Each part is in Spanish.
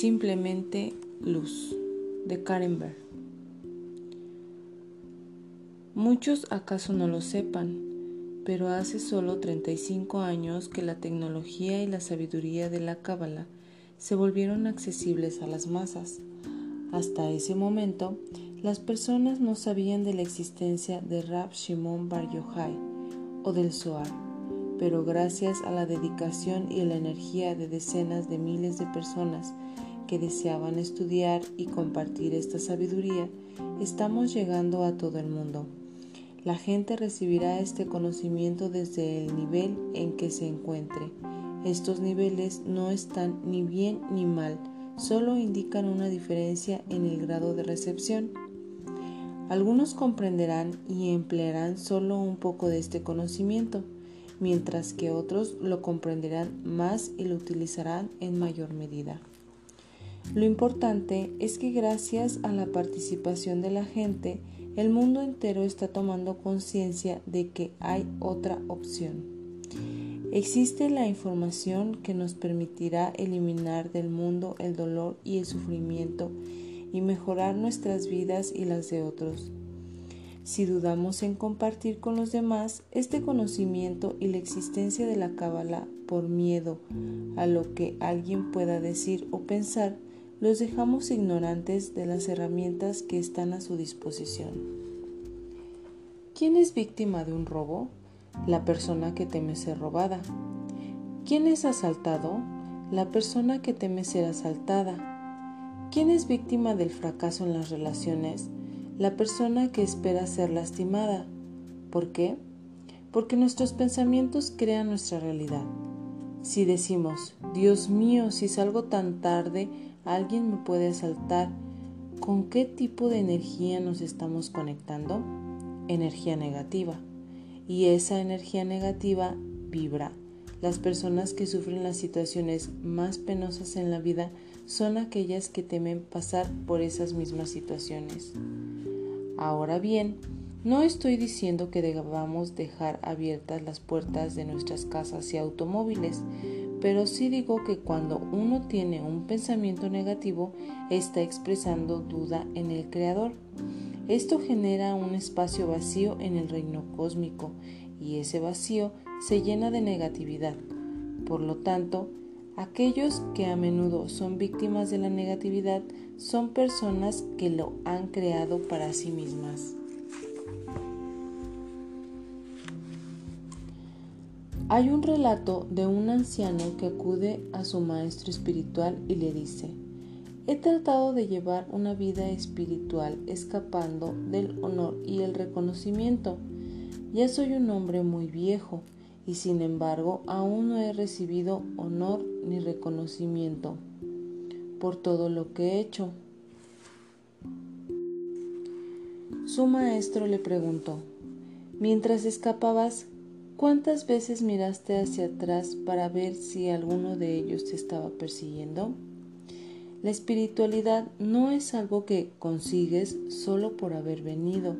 Simplemente luz, de Karen Berg. Muchos acaso no lo sepan, pero hace solo 35 años que la tecnología y la sabiduría de la Cábala se volvieron accesibles a las masas. Hasta ese momento, las personas no sabían de la existencia de Rab Shimon Bar Yochai o del Zohar, pero gracias a la dedicación y la energía de decenas de miles de personas que deseaban estudiar y compartir esta sabiduría, estamos llegando a todo el mundo. La gente recibirá este conocimiento desde el nivel en que se encuentre. Estos niveles no están ni bien ni mal, solo indican una diferencia en el grado de recepción. Algunos comprenderán y emplearán solo un poco de este conocimiento, mientras que otros lo comprenderán más y lo utilizarán en mayor medida. Lo importante es que gracias a la participación de la gente, el mundo entero está tomando conciencia de que hay otra opción. Existe la información que nos permitirá eliminar del mundo el dolor y el sufrimiento y mejorar nuestras vidas y las de otros. Si dudamos en compartir con los demás este conocimiento y la existencia de la cábala por miedo a lo que alguien pueda decir o pensar, los dejamos ignorantes de las herramientas que están a su disposición. ¿Quién es víctima de un robo? La persona que teme ser robada. ¿Quién es asaltado? La persona que teme ser asaltada. ¿Quién es víctima del fracaso en las relaciones? La persona que espera ser lastimada. ¿Por qué? Porque nuestros pensamientos crean nuestra realidad. Si decimos, Dios mío, si salgo tan tarde, alguien me puede asaltar, ¿con qué tipo de energía nos estamos conectando? Energía negativa. Y esa energía negativa vibra. Las personas que sufren las situaciones más penosas en la vida son aquellas que temen pasar por esas mismas situaciones. Ahora bien, no estoy diciendo que debamos dejar abiertas las puertas de nuestras casas y automóviles, pero sí digo que cuando uno tiene un pensamiento negativo está expresando duda en el Creador. Esto genera un espacio vacío en el reino cósmico y ese vacío se llena de negatividad. Por lo tanto, aquellos que a menudo son víctimas de la negatividad son personas que lo han creado para sí mismas. Hay un relato de un anciano que acude a su maestro espiritual y le dice, he tratado de llevar una vida espiritual escapando del honor y el reconocimiento. Ya soy un hombre muy viejo y sin embargo aún no he recibido honor ni reconocimiento por todo lo que he hecho. Su maestro le preguntó, mientras escapabas, ¿Cuántas veces miraste hacia atrás para ver si alguno de ellos te estaba persiguiendo? La espiritualidad no es algo que consigues solo por haber venido,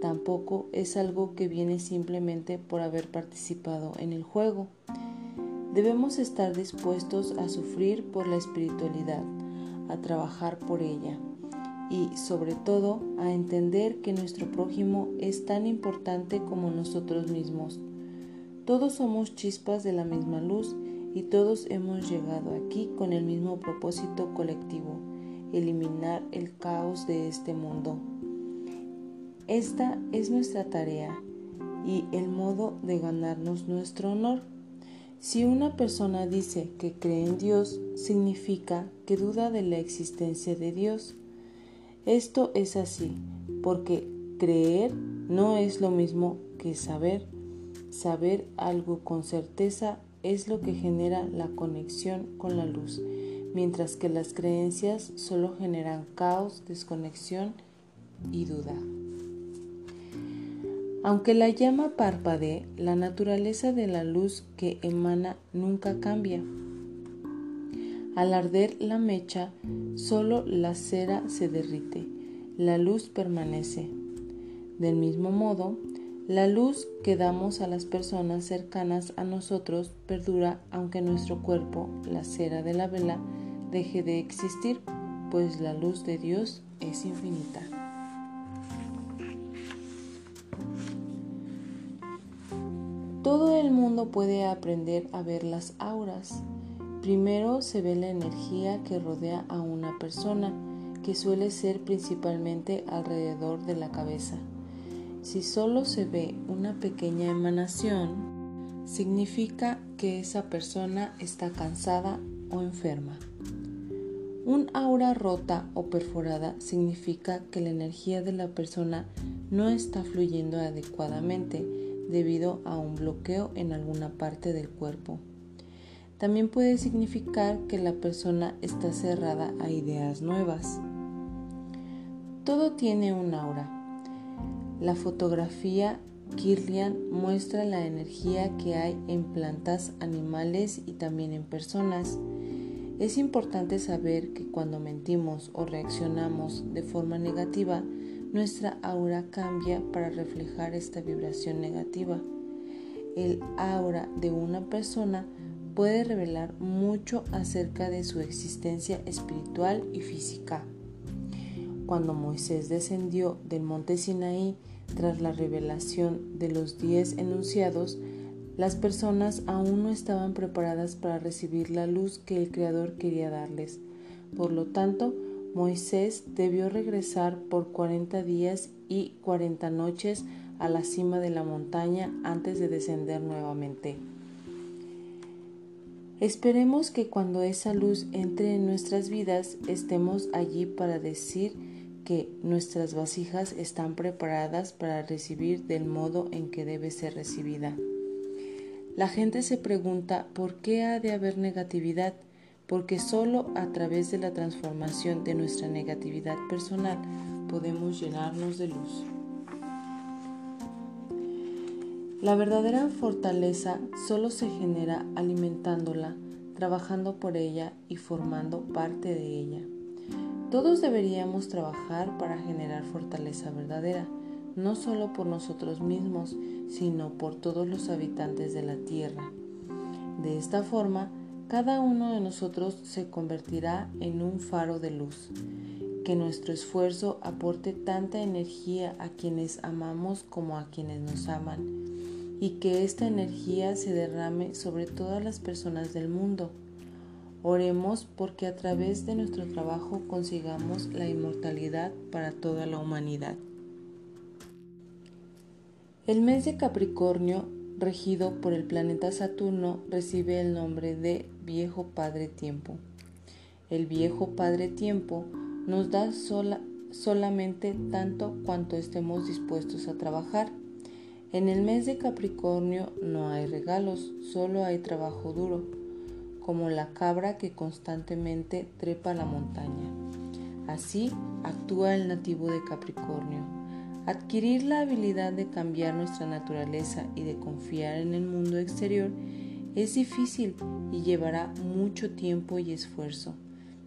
tampoco es algo que viene simplemente por haber participado en el juego. Debemos estar dispuestos a sufrir por la espiritualidad, a trabajar por ella y sobre todo a entender que nuestro prójimo es tan importante como nosotros mismos. Todos somos chispas de la misma luz y todos hemos llegado aquí con el mismo propósito colectivo, eliminar el caos de este mundo. Esta es nuestra tarea y el modo de ganarnos nuestro honor. Si una persona dice que cree en Dios, significa que duda de la existencia de Dios. Esto es así, porque creer no es lo mismo que saber. Saber algo con certeza es lo que genera la conexión con la luz, mientras que las creencias solo generan caos, desconexión y duda. Aunque la llama parpadee, la naturaleza de la luz que emana nunca cambia. Al arder la mecha, solo la cera se derrite, la luz permanece. Del mismo modo, la luz que damos a las personas cercanas a nosotros perdura aunque nuestro cuerpo, la cera de la vela, deje de existir, pues la luz de Dios es infinita. Todo el mundo puede aprender a ver las auras. Primero se ve la energía que rodea a una persona, que suele ser principalmente alrededor de la cabeza. Si solo se ve una pequeña emanación, significa que esa persona está cansada o enferma. Un aura rota o perforada significa que la energía de la persona no está fluyendo adecuadamente debido a un bloqueo en alguna parte del cuerpo. También puede significar que la persona está cerrada a ideas nuevas. Todo tiene un aura. La fotografía Kirlian muestra la energía que hay en plantas, animales y también en personas. Es importante saber que cuando mentimos o reaccionamos de forma negativa, nuestra aura cambia para reflejar esta vibración negativa. El aura de una persona puede revelar mucho acerca de su existencia espiritual y física. Cuando Moisés descendió del monte Sinaí tras la revelación de los diez enunciados, las personas aún no estaban preparadas para recibir la luz que el Creador quería darles. Por lo tanto, Moisés debió regresar por cuarenta días y cuarenta noches a la cima de la montaña antes de descender nuevamente. Esperemos que cuando esa luz entre en nuestras vidas estemos allí para decir que nuestras vasijas están preparadas para recibir del modo en que debe ser recibida. La gente se pregunta por qué ha de haber negatividad, porque solo a través de la transformación de nuestra negatividad personal podemos llenarnos de luz. La verdadera fortaleza solo se genera alimentándola, trabajando por ella y formando parte de ella. Todos deberíamos trabajar para generar fortaleza verdadera no solo por nosotros mismos, sino por todos los habitantes de la tierra. De esta forma, cada uno de nosotros se convertirá en un faro de luz. Que nuestro esfuerzo aporte tanta energía a quienes amamos como a quienes nos aman, y que esta energía se derrame sobre todas las personas del mundo. Oremos porque a través de nuestro trabajo consigamos la inmortalidad para toda la humanidad. El mes de Capricornio, regido por el planeta Saturno, recibe el nombre de Viejo Padre Tiempo. El Viejo Padre Tiempo nos da sola, solamente tanto cuanto estemos dispuestos a trabajar. En el mes de Capricornio no hay regalos, solo hay trabajo duro, como la cabra que constantemente trepa la montaña. Así actúa el nativo de Capricornio Adquirir la habilidad de cambiar nuestra naturaleza y de confiar en el mundo exterior es difícil y llevará mucho tiempo y esfuerzo,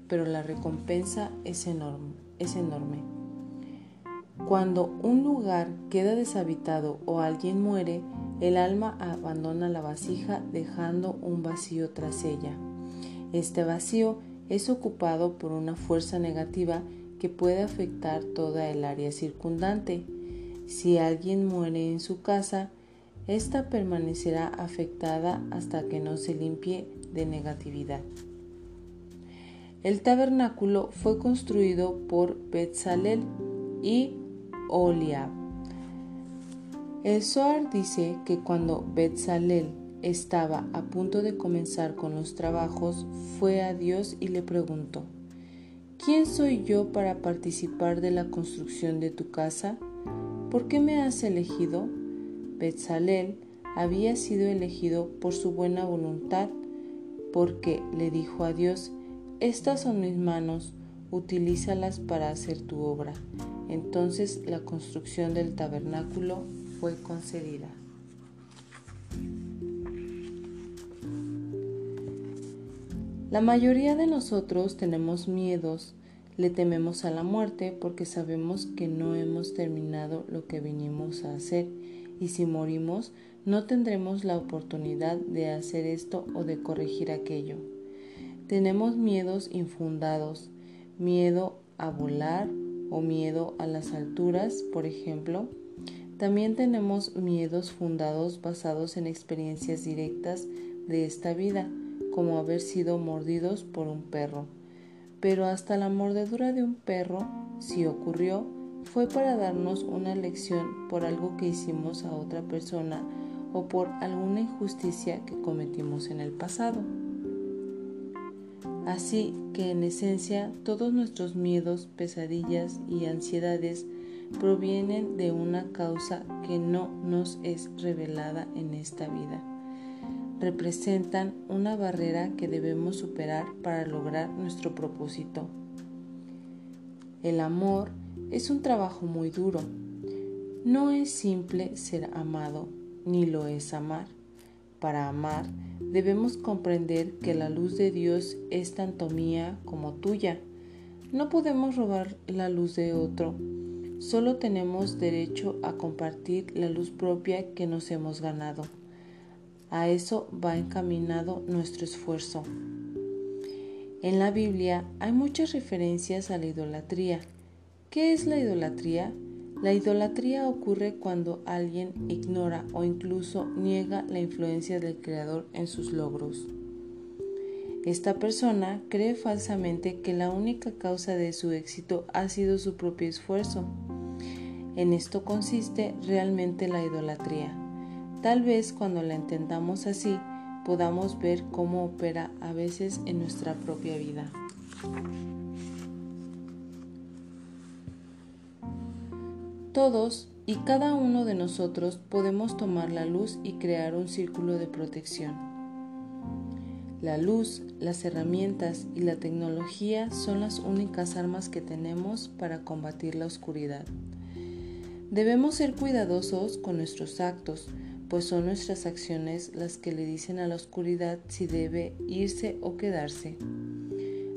pero la recompensa es enorme. Es enorme. Cuando un lugar queda deshabitado o alguien muere, el alma abandona la vasija dejando un vacío tras ella. Este vacío es ocupado por una fuerza negativa que puede afectar toda el área circundante. Si alguien muere en su casa, esta permanecerá afectada hasta que no se limpie de negatividad. El tabernáculo fue construido por Betzalel y Oliab. El Zohar dice que cuando Betzalel estaba a punto de comenzar con los trabajos, fue a Dios y le preguntó, ¿Quién soy yo para participar de la construcción de tu casa? ¿Por qué me has elegido? Betzalel había sido elegido por su buena voluntad, porque le dijo a Dios, estas son mis manos, utilízalas para hacer tu obra. Entonces la construcción del tabernáculo concedida. La mayoría de nosotros tenemos miedos, le tememos a la muerte porque sabemos que no hemos terminado lo que vinimos a hacer y si morimos no tendremos la oportunidad de hacer esto o de corregir aquello. Tenemos miedos infundados, miedo a volar o miedo a las alturas, por ejemplo. También tenemos miedos fundados basados en experiencias directas de esta vida, como haber sido mordidos por un perro. Pero hasta la mordedura de un perro, si ocurrió, fue para darnos una lección por algo que hicimos a otra persona o por alguna injusticia que cometimos en el pasado. Así que en esencia todos nuestros miedos, pesadillas y ansiedades provienen de una causa que no nos es revelada en esta vida. Representan una barrera que debemos superar para lograr nuestro propósito. El amor es un trabajo muy duro. No es simple ser amado, ni lo es amar. Para amar, debemos comprender que la luz de Dios es tanto mía como tuya. No podemos robar la luz de otro. Solo tenemos derecho a compartir la luz propia que nos hemos ganado. A eso va encaminado nuestro esfuerzo. En la Biblia hay muchas referencias a la idolatría. ¿Qué es la idolatría? La idolatría ocurre cuando alguien ignora o incluso niega la influencia del Creador en sus logros. Esta persona cree falsamente que la única causa de su éxito ha sido su propio esfuerzo. En esto consiste realmente la idolatría. Tal vez cuando la entendamos así, podamos ver cómo opera a veces en nuestra propia vida. Todos y cada uno de nosotros podemos tomar la luz y crear un círculo de protección. La luz, las herramientas y la tecnología son las únicas armas que tenemos para combatir la oscuridad. Debemos ser cuidadosos con nuestros actos, pues son nuestras acciones las que le dicen a la oscuridad si debe irse o quedarse.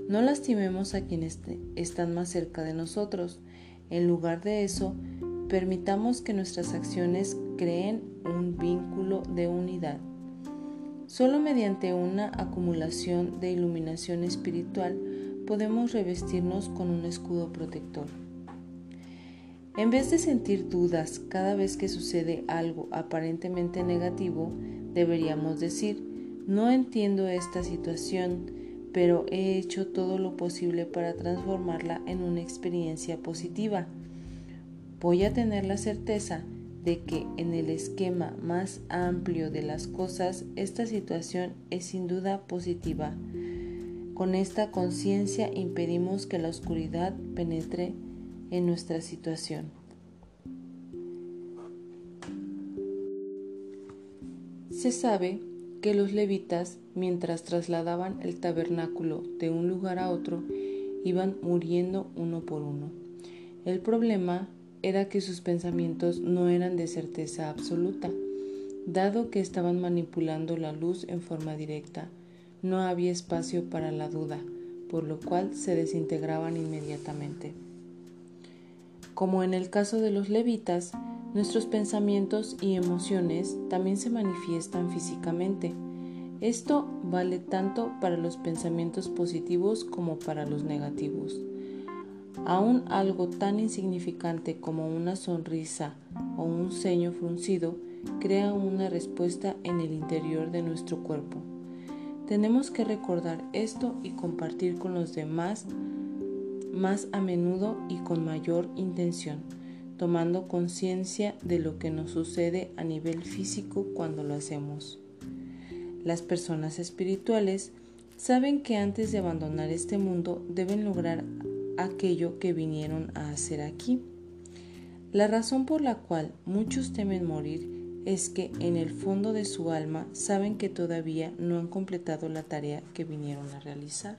No lastimemos a quienes están más cerca de nosotros. En lugar de eso, Permitamos que nuestras acciones creen un vínculo de unidad. Solo mediante una acumulación de iluminación espiritual podemos revestirnos con un escudo protector. En vez de sentir dudas cada vez que sucede algo aparentemente negativo, deberíamos decir, no entiendo esta situación, pero he hecho todo lo posible para transformarla en una experiencia positiva voy a tener la certeza de que en el esquema más amplio de las cosas esta situación es sin duda positiva. Con esta conciencia impedimos que la oscuridad penetre en nuestra situación. Se sabe que los levitas, mientras trasladaban el tabernáculo de un lugar a otro, iban muriendo uno por uno. El problema era que sus pensamientos no eran de certeza absoluta, dado que estaban manipulando la luz en forma directa. No había espacio para la duda, por lo cual se desintegraban inmediatamente. Como en el caso de los levitas, nuestros pensamientos y emociones también se manifiestan físicamente. Esto vale tanto para los pensamientos positivos como para los negativos. Aún algo tan insignificante como una sonrisa o un ceño fruncido crea una respuesta en el interior de nuestro cuerpo. Tenemos que recordar esto y compartir con los demás más a menudo y con mayor intención, tomando conciencia de lo que nos sucede a nivel físico cuando lo hacemos. Las personas espirituales saben que antes de abandonar este mundo deben lograr aquello que vinieron a hacer aquí. La razón por la cual muchos temen morir es que en el fondo de su alma saben que todavía no han completado la tarea que vinieron a realizar.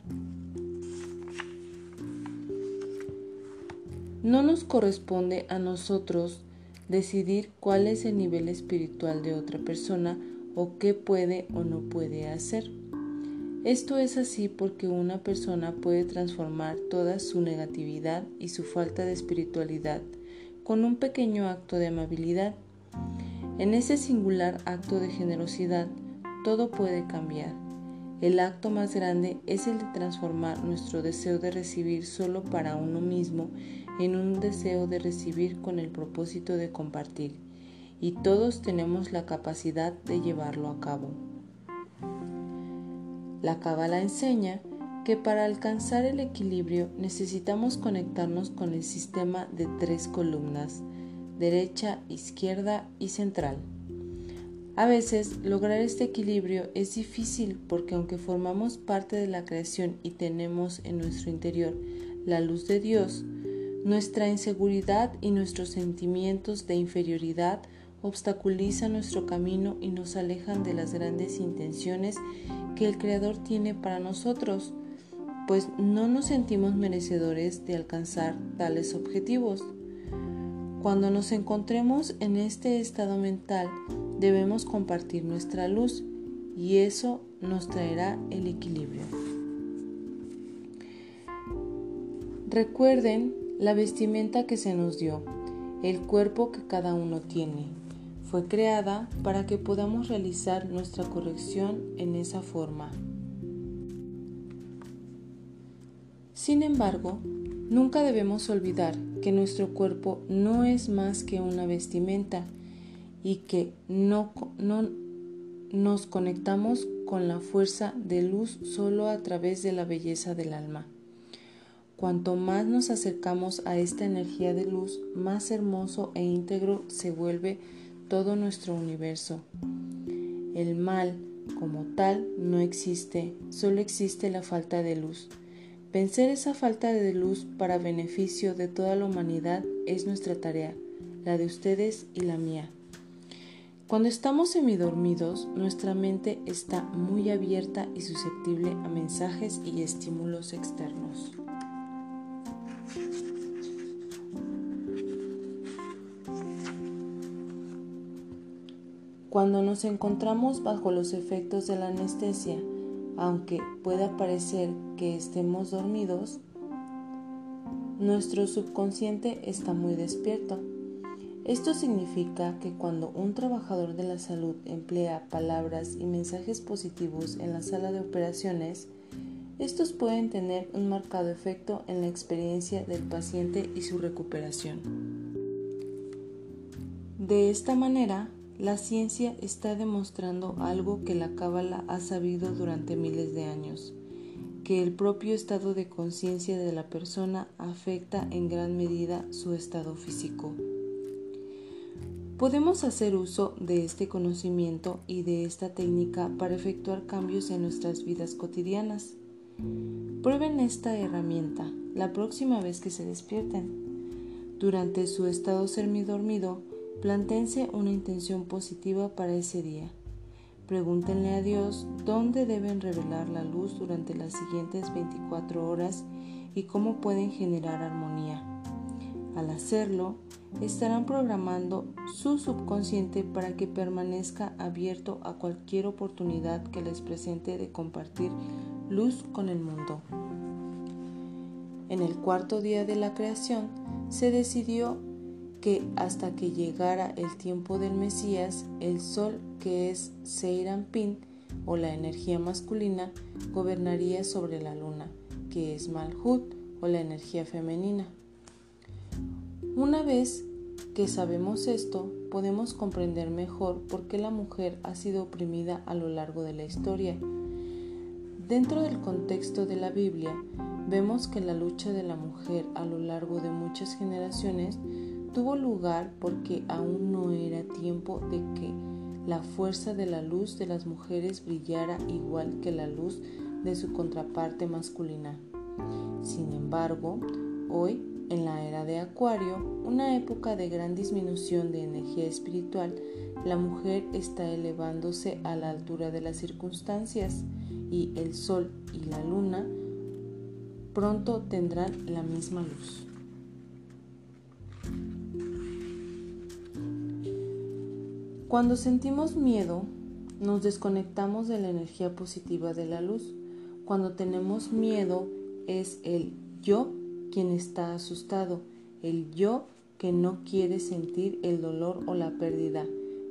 No nos corresponde a nosotros decidir cuál es el nivel espiritual de otra persona o qué puede o no puede hacer. Esto es así porque una persona puede transformar toda su negatividad y su falta de espiritualidad con un pequeño acto de amabilidad. En ese singular acto de generosidad todo puede cambiar. El acto más grande es el de transformar nuestro deseo de recibir solo para uno mismo en un deseo de recibir con el propósito de compartir, y todos tenemos la capacidad de llevarlo a cabo. La Cábala enseña que para alcanzar el equilibrio necesitamos conectarnos con el sistema de tres columnas, derecha, izquierda y central. A veces lograr este equilibrio es difícil porque aunque formamos parte de la creación y tenemos en nuestro interior la luz de Dios, nuestra inseguridad y nuestros sentimientos de inferioridad obstaculizan nuestro camino y nos alejan de las grandes intenciones que el Creador tiene para nosotros, pues no nos sentimos merecedores de alcanzar tales objetivos. Cuando nos encontremos en este estado mental, debemos compartir nuestra luz y eso nos traerá el equilibrio. Recuerden la vestimenta que se nos dio, el cuerpo que cada uno tiene. Fue creada para que podamos realizar nuestra corrección en esa forma. Sin embargo, nunca debemos olvidar que nuestro cuerpo no es más que una vestimenta y que no, no nos conectamos con la fuerza de luz solo a través de la belleza del alma. Cuanto más nos acercamos a esta energía de luz, más hermoso e íntegro se vuelve todo nuestro universo. El mal, como tal, no existe, solo existe la falta de luz. Vencer esa falta de luz para beneficio de toda la humanidad es nuestra tarea, la de ustedes y la mía. Cuando estamos semidormidos, nuestra mente está muy abierta y susceptible a mensajes y estímulos externos. Cuando nos encontramos bajo los efectos de la anestesia, aunque pueda parecer que estemos dormidos, nuestro subconsciente está muy despierto. Esto significa que cuando un trabajador de la salud emplea palabras y mensajes positivos en la sala de operaciones, estos pueden tener un marcado efecto en la experiencia del paciente y su recuperación. De esta manera, la ciencia está demostrando algo que la cábala ha sabido durante miles de años, que el propio estado de conciencia de la persona afecta en gran medida su estado físico. Podemos hacer uso de este conocimiento y de esta técnica para efectuar cambios en nuestras vidas cotidianas. Prueben esta herramienta la próxima vez que se despierten. Durante su estado semidormido, Plantense una intención positiva para ese día. Pregúntenle a Dios dónde deben revelar la luz durante las siguientes 24 horas y cómo pueden generar armonía. Al hacerlo, estarán programando su subconsciente para que permanezca abierto a cualquier oportunidad que les presente de compartir luz con el mundo. En el cuarto día de la creación se decidió que hasta que llegara el tiempo del Mesías, el sol, que es Seirampin o la energía masculina, gobernaría sobre la luna, que es Malhut o la energía femenina. Una vez que sabemos esto, podemos comprender mejor por qué la mujer ha sido oprimida a lo largo de la historia. Dentro del contexto de la Biblia, vemos que la lucha de la mujer a lo largo de muchas generaciones tuvo lugar porque aún no era tiempo de que la fuerza de la luz de las mujeres brillara igual que la luz de su contraparte masculina. Sin embargo, hoy, en la era de Acuario, una época de gran disminución de energía espiritual, la mujer está elevándose a la altura de las circunstancias y el sol y la luna pronto tendrán la misma luz. Cuando sentimos miedo, nos desconectamos de la energía positiva de la luz. Cuando tenemos miedo, es el yo quien está asustado, el yo que no quiere sentir el dolor o la pérdida.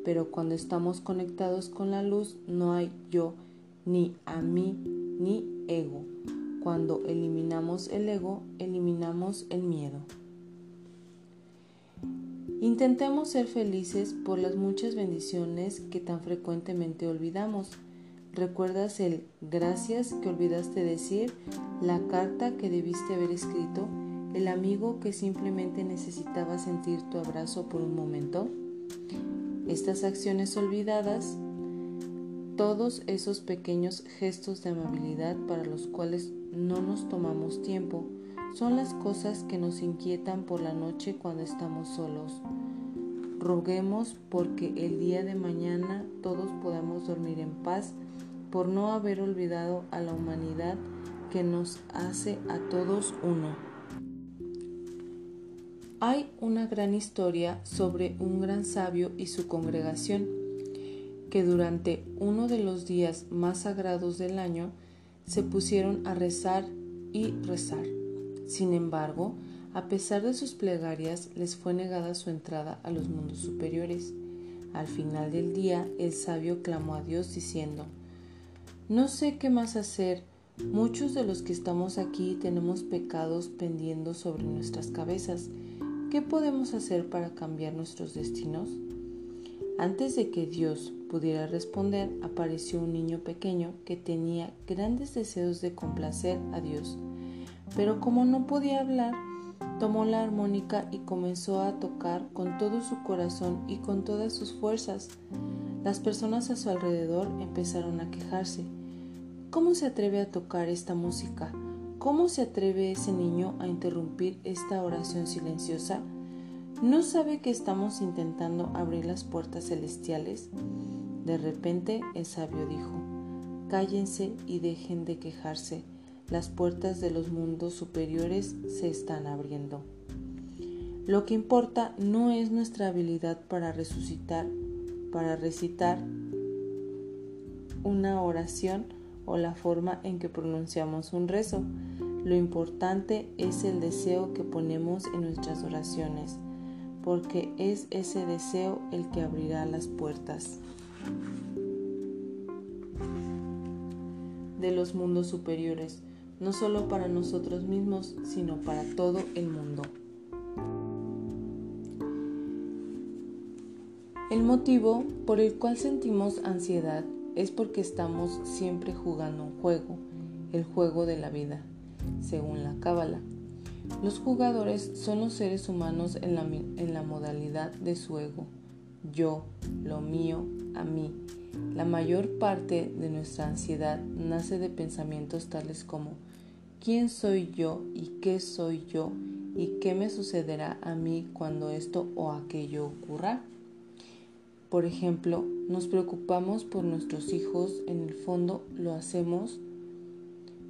Pero cuando estamos conectados con la luz, no hay yo ni a mí, ni ego. Cuando eliminamos el ego, eliminamos el miedo. Intentemos ser felices por las muchas bendiciones que tan frecuentemente olvidamos. ¿Recuerdas el gracias que olvidaste decir? ¿La carta que debiste haber escrito? ¿El amigo que simplemente necesitaba sentir tu abrazo por un momento? Estas acciones olvidadas, todos esos pequeños gestos de amabilidad para los cuales no nos tomamos tiempo, son las cosas que nos inquietan por la noche cuando estamos solos. Roguemos porque el día de mañana todos podamos dormir en paz por no haber olvidado a la humanidad que nos hace a todos uno. Hay una gran historia sobre un gran sabio y su congregación que durante uno de los días más sagrados del año se pusieron a rezar y rezar. Sin embargo, a pesar de sus plegarias, les fue negada su entrada a los mundos superiores. Al final del día, el sabio clamó a Dios diciendo, No sé qué más hacer, muchos de los que estamos aquí tenemos pecados pendiendo sobre nuestras cabezas. ¿Qué podemos hacer para cambiar nuestros destinos? Antes de que Dios pudiera responder, apareció un niño pequeño que tenía grandes deseos de complacer a Dios pero como no podía hablar, tomó la armónica y comenzó a tocar con todo su corazón y con todas sus fuerzas. Las personas a su alrededor empezaron a quejarse. ¿Cómo se atreve a tocar esta música? ¿Cómo se atreve ese niño a interrumpir esta oración silenciosa? ¿No sabe que estamos intentando abrir las puertas celestiales? De repente el sabio dijo, cállense y dejen de quejarse las puertas de los mundos superiores se están abriendo. Lo que importa no es nuestra habilidad para resucitar, para recitar una oración o la forma en que pronunciamos un rezo. Lo importante es el deseo que ponemos en nuestras oraciones, porque es ese deseo el que abrirá las puertas de los mundos superiores no solo para nosotros mismos, sino para todo el mundo. El motivo por el cual sentimos ansiedad es porque estamos siempre jugando un juego, el juego de la vida, según la Cábala. Los jugadores son los seres humanos en la, en la modalidad de su ego, yo, lo mío, a mí. La mayor parte de nuestra ansiedad nace de pensamientos tales como quién soy yo y qué soy yo y qué me sucederá a mí cuando esto o aquello ocurra. Por ejemplo, nos preocupamos por nuestros hijos, en el fondo lo hacemos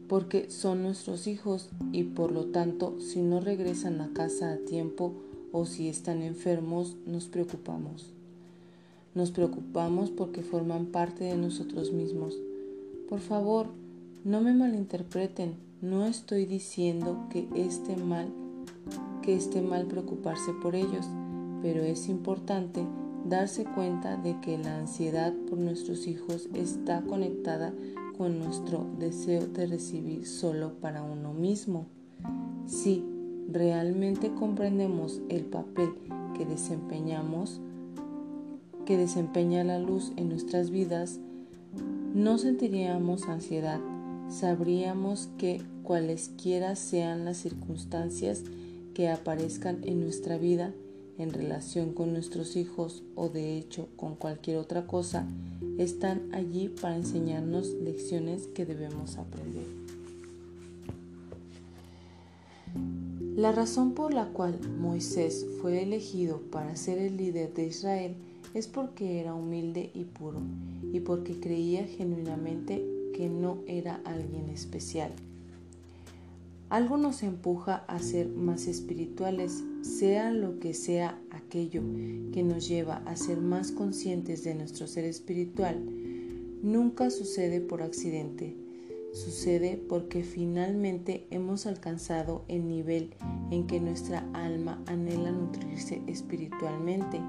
porque son nuestros hijos y por lo tanto si no regresan a casa a tiempo o si están enfermos nos preocupamos. Nos preocupamos porque forman parte de nosotros mismos. Por favor, no me malinterpreten, no estoy diciendo que esté mal, que esté mal preocuparse por ellos, pero es importante darse cuenta de que la ansiedad por nuestros hijos está conectada con nuestro deseo de recibir solo para uno mismo. Si realmente comprendemos el papel que desempeñamos, que desempeña la luz en nuestras vidas, no sentiríamos ansiedad, sabríamos que cualesquiera sean las circunstancias que aparezcan en nuestra vida en relación con nuestros hijos o de hecho con cualquier otra cosa, están allí para enseñarnos lecciones que debemos aprender. La razón por la cual Moisés fue elegido para ser el líder de Israel es porque era humilde y puro y porque creía genuinamente que no era alguien especial. Algo nos empuja a ser más espirituales, sea lo que sea aquello que nos lleva a ser más conscientes de nuestro ser espiritual. Nunca sucede por accidente, sucede porque finalmente hemos alcanzado el nivel en que nuestra alma anhela nutrirse espiritualmente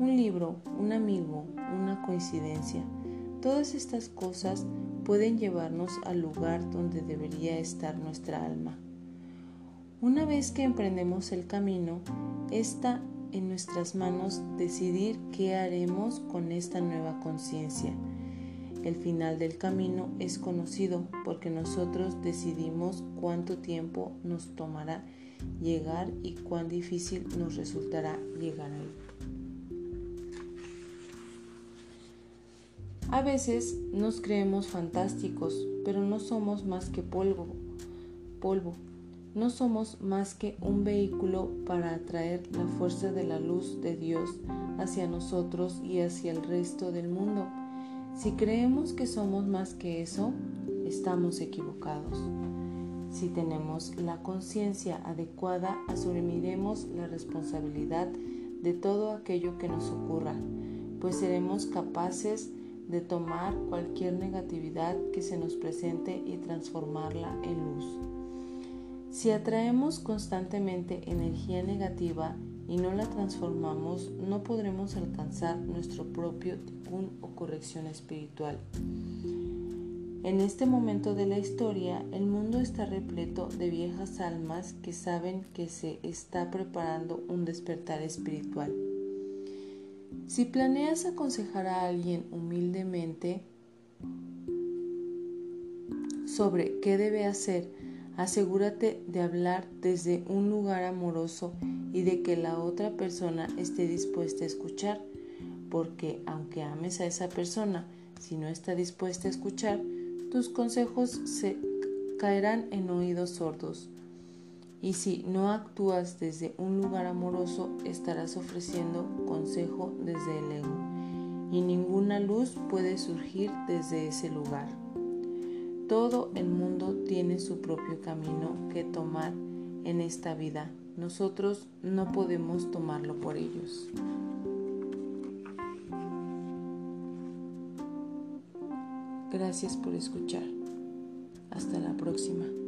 un libro, un amigo, una coincidencia. Todas estas cosas pueden llevarnos al lugar donde debería estar nuestra alma. Una vez que emprendemos el camino, está en nuestras manos decidir qué haremos con esta nueva conciencia. El final del camino es conocido porque nosotros decidimos cuánto tiempo nos tomará llegar y cuán difícil nos resultará llegar ahí. A veces nos creemos fantásticos, pero no somos más que polvo. Polvo. No somos más que un vehículo para atraer la fuerza de la luz de Dios hacia nosotros y hacia el resto del mundo. Si creemos que somos más que eso, estamos equivocados. Si tenemos la conciencia adecuada, asumiremos la responsabilidad de todo aquello que nos ocurra, pues seremos capaces de tomar cualquier negatividad que se nos presente y transformarla en luz. Si atraemos constantemente energía negativa y no la transformamos, no podremos alcanzar nuestro propio tikkun o corrección espiritual. En este momento de la historia, el mundo está repleto de viejas almas que saben que se está preparando un despertar espiritual. Si planeas aconsejar a alguien humildemente sobre qué debe hacer, asegúrate de hablar desde un lugar amoroso y de que la otra persona esté dispuesta a escuchar, porque aunque ames a esa persona, si no está dispuesta a escuchar, tus consejos se caerán en oídos sordos. Y si no actúas desde un lugar amoroso, estarás ofreciendo consejo desde el ego. Y ninguna luz puede surgir desde ese lugar. Todo el mundo tiene su propio camino que tomar en esta vida. Nosotros no podemos tomarlo por ellos. Gracias por escuchar. Hasta la próxima.